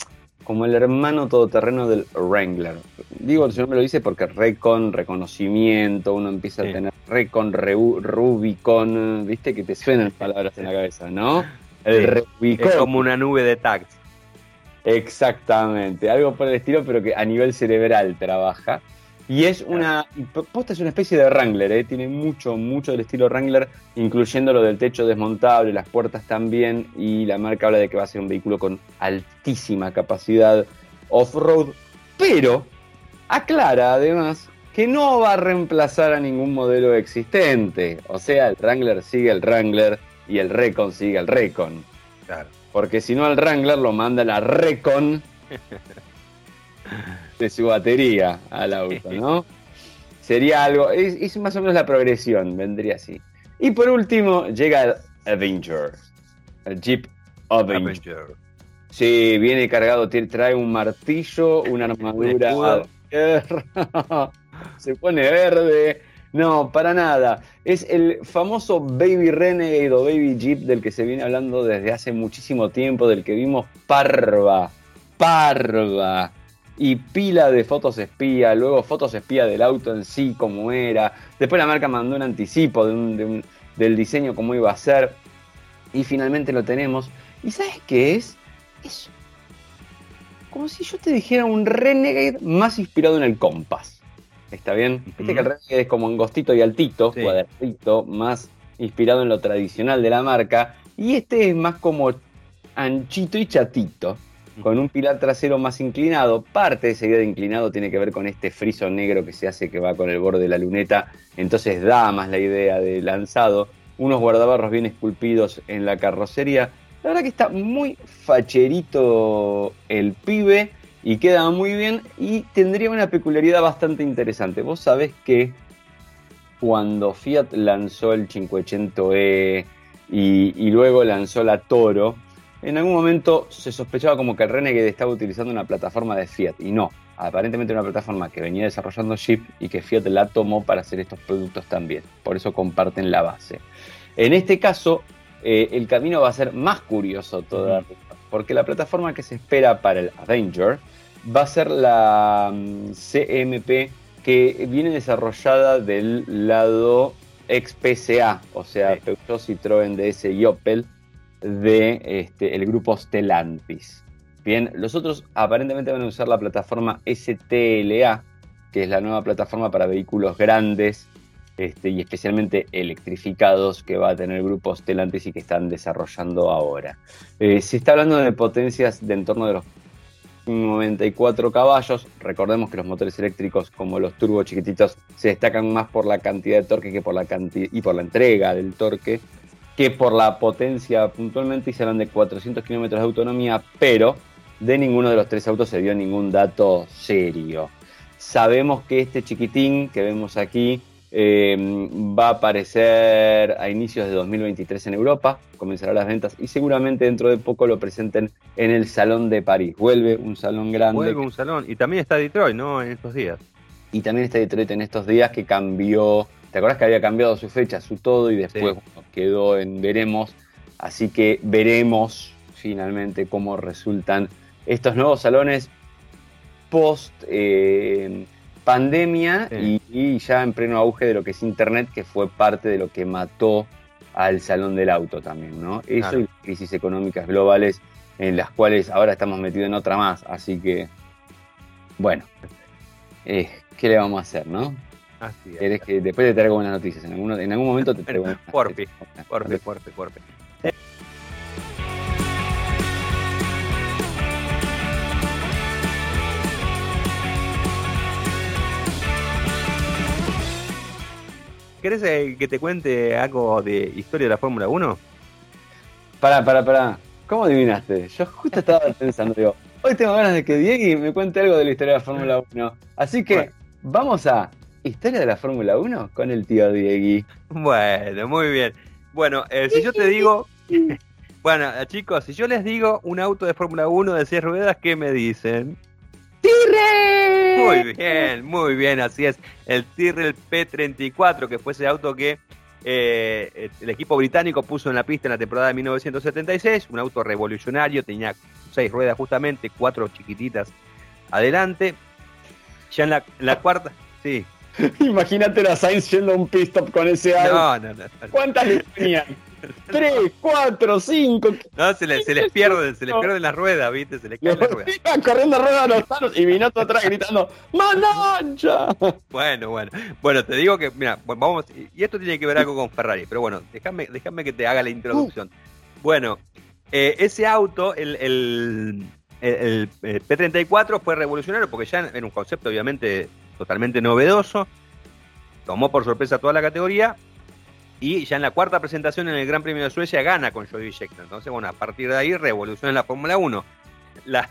como el hermano todoterreno del Wrangler. Digo, señor me lo dice porque Recon, reconocimiento, uno empieza a tener Recon, Rubicon, viste que te suenan palabras en la cabeza, ¿no? El Rubicon. Es como una nube de tags. Exactamente, algo por el estilo, pero que a nivel cerebral trabaja. Y es una. Posta es una especie de Wrangler, ¿eh? tiene mucho, mucho del estilo Wrangler, incluyendo lo del techo desmontable, las puertas también. Y la marca habla de que va a ser un vehículo con altísima capacidad off-road. Pero aclara además que no va a reemplazar a ningún modelo existente. O sea, el Wrangler sigue el Wrangler y el Recon sigue el Recon. Claro. Porque si no, al Wrangler lo manda la Recon. de su batería al auto, ¿no? Sería algo, es, más o menos la progresión, vendría así. Y por último llega el Avenger, el Jeep Avenger. Sí, viene cargado, trae un martillo, una armadura, se pone verde. No, para nada. Es el famoso Baby Renegade o Baby Jeep del que se viene hablando desde hace muchísimo tiempo, del que vimos parva, parva y pila de fotos espía, luego fotos espía del auto en sí, como era. Después la marca mandó un anticipo del diseño, cómo iba a ser. Y finalmente lo tenemos. ¿Y sabes qué es? Es como si yo te dijera un Renegade más inspirado en el Compass. ¿Está bien? Viste que el Renegade es como angostito y altito, cuadradito, más inspirado en lo tradicional de la marca. Y este es más como anchito y chatito, con un pilar trasero más inclinado. Parte de esa idea de inclinado tiene que ver con este friso negro que se hace que va con el borde de la luneta, entonces da más la idea de lanzado. Unos guardabarros bien esculpidos en la carrocería la verdad que está muy facherito el pibe y queda muy bien y tendría una peculiaridad bastante interesante. Vos sabés que cuando Fiat lanzó el 580e y, y luego lanzó la Toro, en algún momento se sospechaba como que el Renegade estaba utilizando una plataforma de Fiat y no, aparentemente una plataforma que venía desarrollando Jeep y que Fiat la tomó para hacer estos productos también. Por eso comparten la base. En este caso, eh, el camino va a ser más curioso todavía, porque la plataforma que se espera para el Avenger va a ser la mm, CMP que viene desarrollada del lado XPCA, o sea, Peugeot, Citroën, DS y Opel de este, el grupo Stellantis. Bien, los otros aparentemente van a usar la plataforma STLA, que es la nueva plataforma para vehículos grandes este, y especialmente electrificados que va a tener grupos Stellantis y que están desarrollando ahora. Eh, se está hablando de potencias de en torno de los 94 caballos. Recordemos que los motores eléctricos, como los turbos chiquititos, se destacan más por la cantidad de torque que por la cantidad y por la entrega del torque que por la potencia puntualmente y se hablan de 400 kilómetros de autonomía, pero de ninguno de los tres autos se dio ningún dato serio. Sabemos que este chiquitín que vemos aquí eh, va a aparecer a inicios de 2023 en Europa, comenzará las ventas y seguramente dentro de poco lo presenten en el Salón de París. Vuelve un salón grande. Vuelve un salón. Y también está Detroit, ¿no? En estos días. Y también está Detroit en estos días que cambió. ¿Te acuerdas que había cambiado su fecha, su todo y después quedó en veremos? Así que veremos finalmente cómo resultan estos nuevos salones post. Eh, pandemia y, ya en pleno auge de lo que es Internet, que fue parte de lo que mató al salón del auto también, ¿no? Eso y crisis económicas globales en las cuales ahora estamos metidos en otra más, así que, bueno, eh, ¿qué le vamos a hacer, no? Así es. que después te traigo buenas noticias, en, en algún momento te traigo buenas ¿Querés eh, que te cuente algo de historia de la Fórmula 1? Pará, pará, pará. ¿Cómo adivinaste? Yo justo estaba pensando, digo, hoy tengo ganas de que Diego me cuente algo de la historia de la Fórmula 1. Así que vamos a Historia de la Fórmula 1 con el tío Diegui. Bueno, muy bien. Bueno, eh, si yo te digo. bueno, chicos, si yo les digo un auto de Fórmula 1 de 6 ruedas, ¿qué me dicen? ¡Tyrrell! Muy bien, muy bien, así es. El Tyrrell P34, que fue ese auto que eh, el equipo británico puso en la pista en la temporada de 1976, un auto revolucionario, tenía seis ruedas justamente, cuatro chiquititas adelante. Ya en la, la cuarta, sí. Imagínate la Sainz yendo a un pit stop con ese auto. No, no, no. ¿Cuántas le tenían? Tres, cuatro, cinco. No, se, les, se les pierden, se les pierden las ruedas, ¿viste? Se les caen las ruedas. Iban corriendo ruedas a los palos y vino atrás gritando, ¡Manancha! Bueno, bueno. Bueno, te digo que, mira, vamos, y esto tiene que ver algo con Ferrari, pero bueno, déjame, déjame que te haga la introducción. Bueno, eh, ese auto, el, el, el, el P34 fue revolucionario porque ya era un concepto obviamente totalmente novedoso, tomó por sorpresa toda la categoría y ya en la cuarta presentación en el Gran Premio de Suecia gana con Jody Scheckter. Entonces, bueno, a partir de ahí revoluciona la Fórmula 1. La,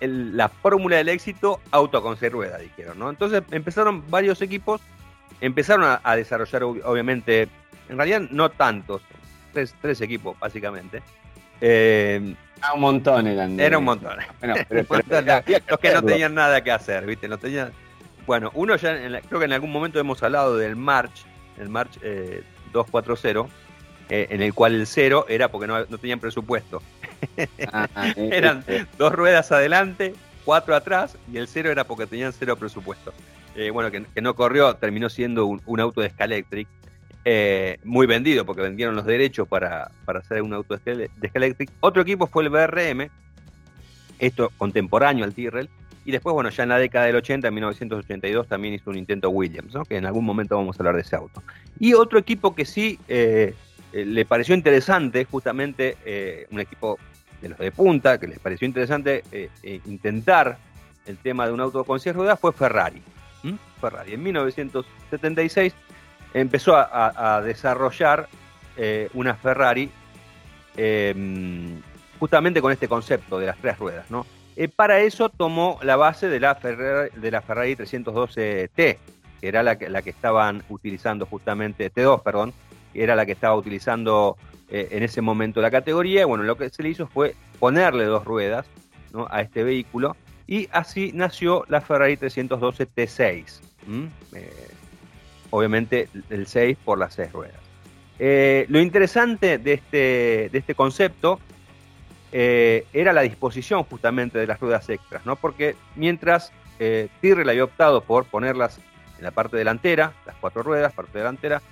la, fórmula del éxito auto con seis ruedas, dijeron, ¿no? Entonces empezaron varios equipos, empezaron a, desarrollar, obviamente, en realidad no tantos, tres, tres equipos, básicamente. Eh, era un montón eran. Era un montón. los que no tenían nada que hacer, ¿viste? No tenían... Bueno, uno ya, creo que en algún momento hemos hablado del March, el March 240, eh, eh, en el cual el cero era porque no, tenían presupuesto. Ah, Eran dos ruedas adelante, cuatro atrás, y el cero era porque tenían cero presupuesto. Eh, bueno, que, no corrió, terminó siendo un, auto de Scalectric. eh, muy vendido porque vendieron los derechos para, hacer un auto de Electric. Otro equipo fue el BRM, esto contemporáneo al Tyrrell, y después, bueno, ya en la década del 80, en 1982, también hizo un intento Williams, que en algún momento vamos a hablar de ese auto. Y otro equipo que sí eh, eh, le pareció interesante, justamente un equipo de los de punta, que les pareció interesante intentar el tema de un auto con seis ruedas, fue Ferrari. Ferrari. En 1976 empezó a, desarrollar eh, una Ferrari justamente con este concepto de las tres ruedas. ¿no? Eh, para eso tomó la base de la Ferrari, de la Ferrari 312T, que era la que, estaban utilizando justamente, T2, perdón, que era la que estaba utilizando eh, en ese momento la categoría. Bueno, lo que se le hizo fue ponerle dos ruedas a este vehículo y así nació la Ferrari 312 T6 obviamente el 6 por las 6 ruedas. Eh, lo interesante de este, de este concepto eh, era la disposición justamente de las ruedas extras, ¿no? porque mientras eh, Tyrrell había optado por ponerlas en la parte delantera, las cuatro ruedas, parte delantera,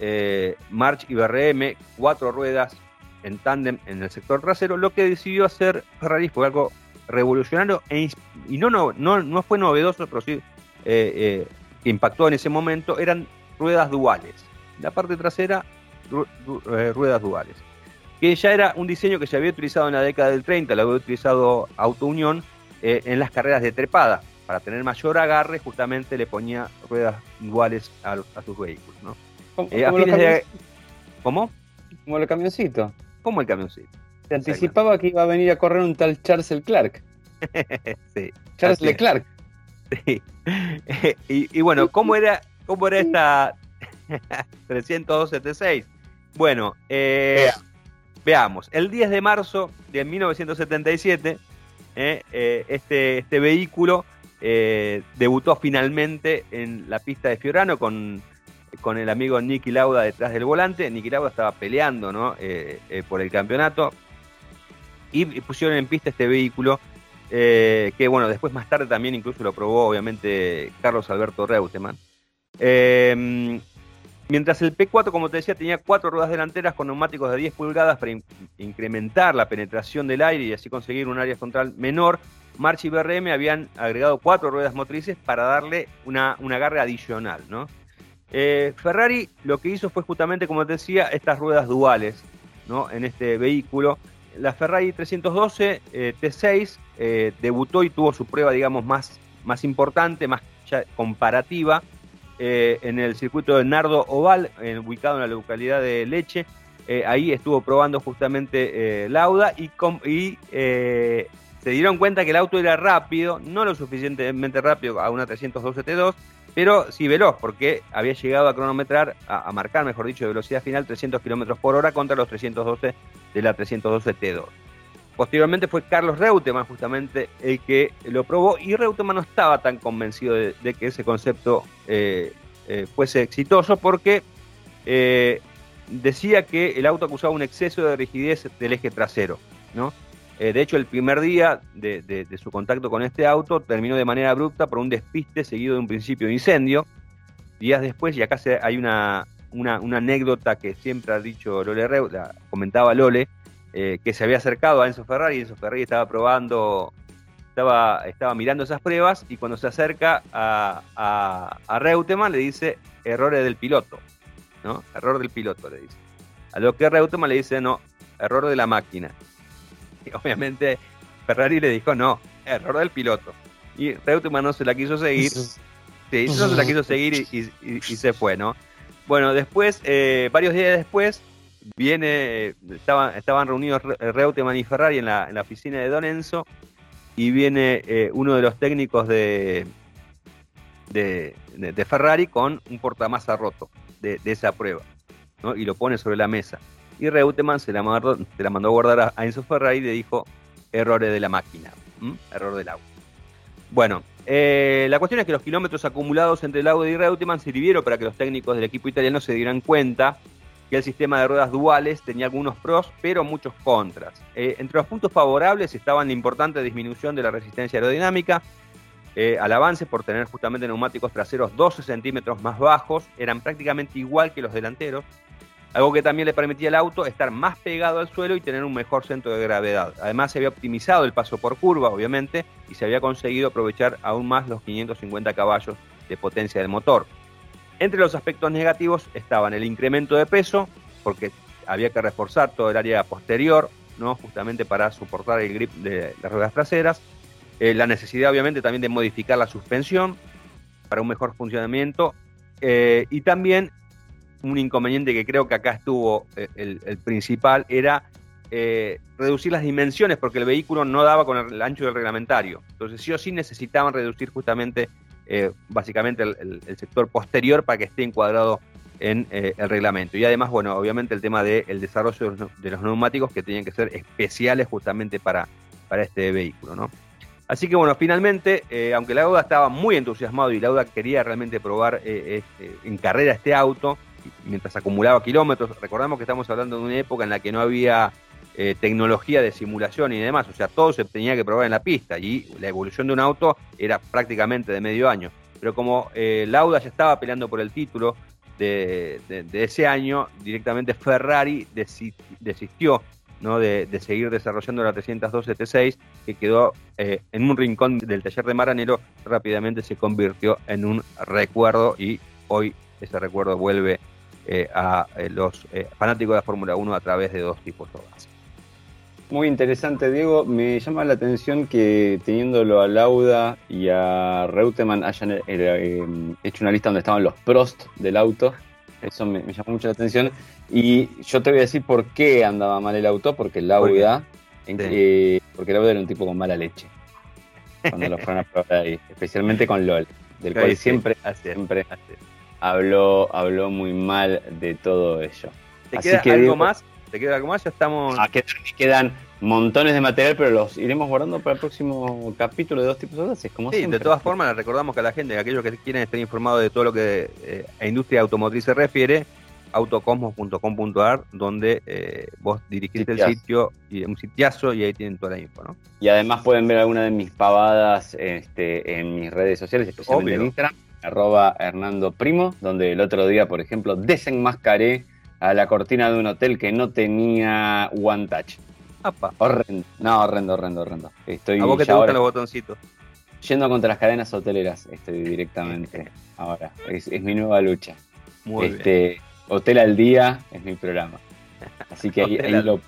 eh, March y BRM, cuatro ruedas en tándem en el sector trasero, lo que decidió hacer Ferrari fue algo revolucionario e y no, no, no, no fue novedoso, pero sí que impactó en ese momento eran ruedas duales. La parte trasera, eh, ruedas duales. Que ya era un diseño que se había utilizado en la década del 30, lo había utilizado Auto Unión eh, en las carreras de trepada. Para tener mayor agarre, justamente le ponía ruedas duales a, sus vehículos. ¿no? ¿Cómo, eh, ¿Cómo? Como el camioncito. Como el camioncito. Se anticipaba que iba a venir a correr un tal Charles Leclerc. sí. Charles Leclerc. y, bueno, ¿cómo era, cómo era esta 312 Bueno, eh, veamos. El 10 de marzo de 1977, eh, eh, este, este vehículo debutó finalmente en la pista de Fiorano con, con el amigo Nicky Lauda detrás del volante. Nicky Lauda estaba peleando ¿no? por el campeonato y pusieron en pista este vehículo eh, que bueno, después más tarde también incluso lo probó obviamente Carlos Alberto Reutemann. Em, mientras el P4, como te decía, tenía cuatro ruedas delanteras con neumáticos de 10 pulgadas para incrementar la penetración del aire y así conseguir un área frontal menor, March y BRM habían agregado cuatro ruedas motrices para darle una, un agarre adicional. ¿no? Eh, Ferrari lo que hizo fue justamente, como te decía, estas ruedas duales ¿no? en este vehículo la Ferrari 312 eh, T6 eh, debutó y tuvo su prueba, digamos, más, más importante, más comparativa, eh, en el circuito de Nardo Oval, ubicado en la localidad de Leche. ahí estuvo probando justamente Lauda y, y se dieron cuenta que el auto era rápido, no lo suficientemente rápido a una 312 T2, pero sí veloz, porque había llegado a cronometrar, a, marcar, mejor dicho, de velocidad final 300 km por hora contra los 312 de la 312 T2. Posteriormente fue Carlos Reutemann justamente el que lo probó y Reutemann no estaba tan convencido de, que ese concepto eh, eh, fuese exitoso porque eh, decía que el auto acusaba un exceso de rigidez del eje trasero, ¿no? De hecho, el primer día de, su contacto con este auto terminó de manera abrupta por un despiste seguido de un principio de incendio. Días después, y acá hay una, una, anécdota que siempre ha dicho Lole Reu, la comentaba Lole, eh, que se había acercado a Enzo Ferrari, y Enzo Ferrari estaba probando, estaba, estaba mirando esas pruebas, y cuando se acerca a, a, Reutemann le dice errores del piloto, ¿no? Error del piloto, le dice. A lo que Reutemann le dice, no, error de la máquina. obviamente Ferrari le dijo no, error del piloto. Y Reutemann no se la quiso seguir. Sí, no se la quiso seguir y, se fue, ¿no? Bueno, después, eh, varios días después, viene, estaban, estaban reunidos Reutemann y Ferrari en la, en la oficina de Don Enzo y viene eh, uno de los técnicos de, de, Ferrari con un portamasa roto de, esa prueba, ¿no? Y lo pone sobre la mesa. Y Reutemann se la mandó, se la mandó a guardar a, Enzo Ferrari y le dijo errores de la máquina, error del auto. Bueno, eh, la cuestión es que los kilómetros acumulados entre Lauda y Reutemann sirvieron para que los técnicos del equipo italiano se dieran cuenta que el sistema de ruedas duales tenía algunos pros, pero muchos contras. Eh, entre los puntos favorables estaban la importante disminución de la resistencia aerodinámica, eh, al avance por tener justamente neumáticos traseros 12 centímetros más bajos, eran prácticamente igual que los delanteros, algo que también le permitía al auto estar más pegado al suelo y tener un mejor centro de gravedad. Además se había optimizado el paso por curva, obviamente, y se había conseguido aprovechar aún más los 550 caballos de potencia del motor. Entre los aspectos negativos estaban el incremento de peso, porque había que reforzar todo el área posterior, ¿no? justamente para soportar el grip de las ruedas traseras, eh, la necesidad obviamente también de modificar la suspensión para un mejor funcionamiento eh, y también un inconveniente que creo que acá estuvo eh, el, principal era reducir las dimensiones porque el vehículo no daba con el, ancho del reglamentario. Entonces sí o sí necesitaban reducir justamente eh, básicamente el, sector posterior para que esté encuadrado en el reglamento. Y además, bueno, obviamente el tema del desarrollo de los, neumáticos que tenían que ser especiales justamente para, para este vehículo, ¿no? Así que bueno, finalmente, aunque Lauda estaba muy entusiasmado y Lauda quería realmente probar en carrera este auto, mientras acumulaba kilómetros. Recordamos que estamos hablando de una época en la que no había eh, tecnología de simulación y demás, o sea, todo se tenía que probar en la pista y la evolución de un auto era prácticamente de medio año. Pero como eh, Lauda ya estaba peleando por el título de, ese año, directamente Ferrari desistió de, seguir desarrollando la 302 GT6, que quedó eh, en un rincón del taller de Maranero, rápidamente se convirtió en un recuerdo y hoy ese recuerdo vuelve a los fanáticos de la Fórmula 1 a través de dos tipos de Muy interesante, Diego. Me llama la atención que teniéndolo a Lauda y a Reutemann hayan hecho una lista donde estaban los Prost del auto. Eso me, llamó mucho la atención. Y yo te voy a decir por qué andaba mal el auto, porque Lauda, porque Lauda era un tipo con mala leche. Cuando lo fueron a probar ahí, especialmente con LOL, del cual siempre, siempre habló, habló muy mal de todo ello. ¿Te queda algo más? ¿Te queda algo más? Ya estamos. Ah, quedan, montones de material, pero los iremos guardando para el próximo capítulo de dos tipos de clases, como sí, de todas formas, recordamos que a la gente, aquellos que quieren estar informados de todo lo que eh, a industria automotriz se refiere, autocosmos.com.ar, donde eh, vos dirigiste el sitio y un sitiazo y ahí tienen toda la info, ¿no? Y además pueden ver alguna de mis pavadas este, en mis redes sociales, especialmente en Instagram arroba Hernando Primo, donde el otro día, por ejemplo, desenmascaré a la cortina de un hotel que no tenía One Touch. Horrendo. No, horrendo, horrendo, horrendo. Estoy ¿A vos que te gustan los botoncitos? Yendo contra las cadenas hoteleras, estoy directamente ahora. Es, mi nueva lucha. Muy este, Hotel al Día es mi programa. Así que ahí, lo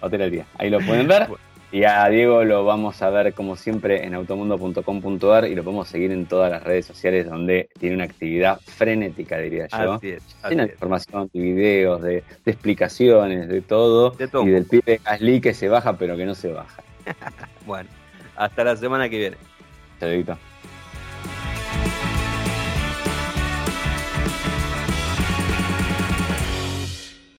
Hotel al Día. Ahí lo pueden ver. Y a Diego lo vamos a ver como siempre en automundo.com.ar y lo podemos seguir en todas las redes sociales donde tiene una actividad frenética, diría yo. Así es, Tiene información, de videos, de, explicaciones, de todo. Y del pibe Gasly que se baja pero que no se baja. bueno, hasta la semana que viene. Chau,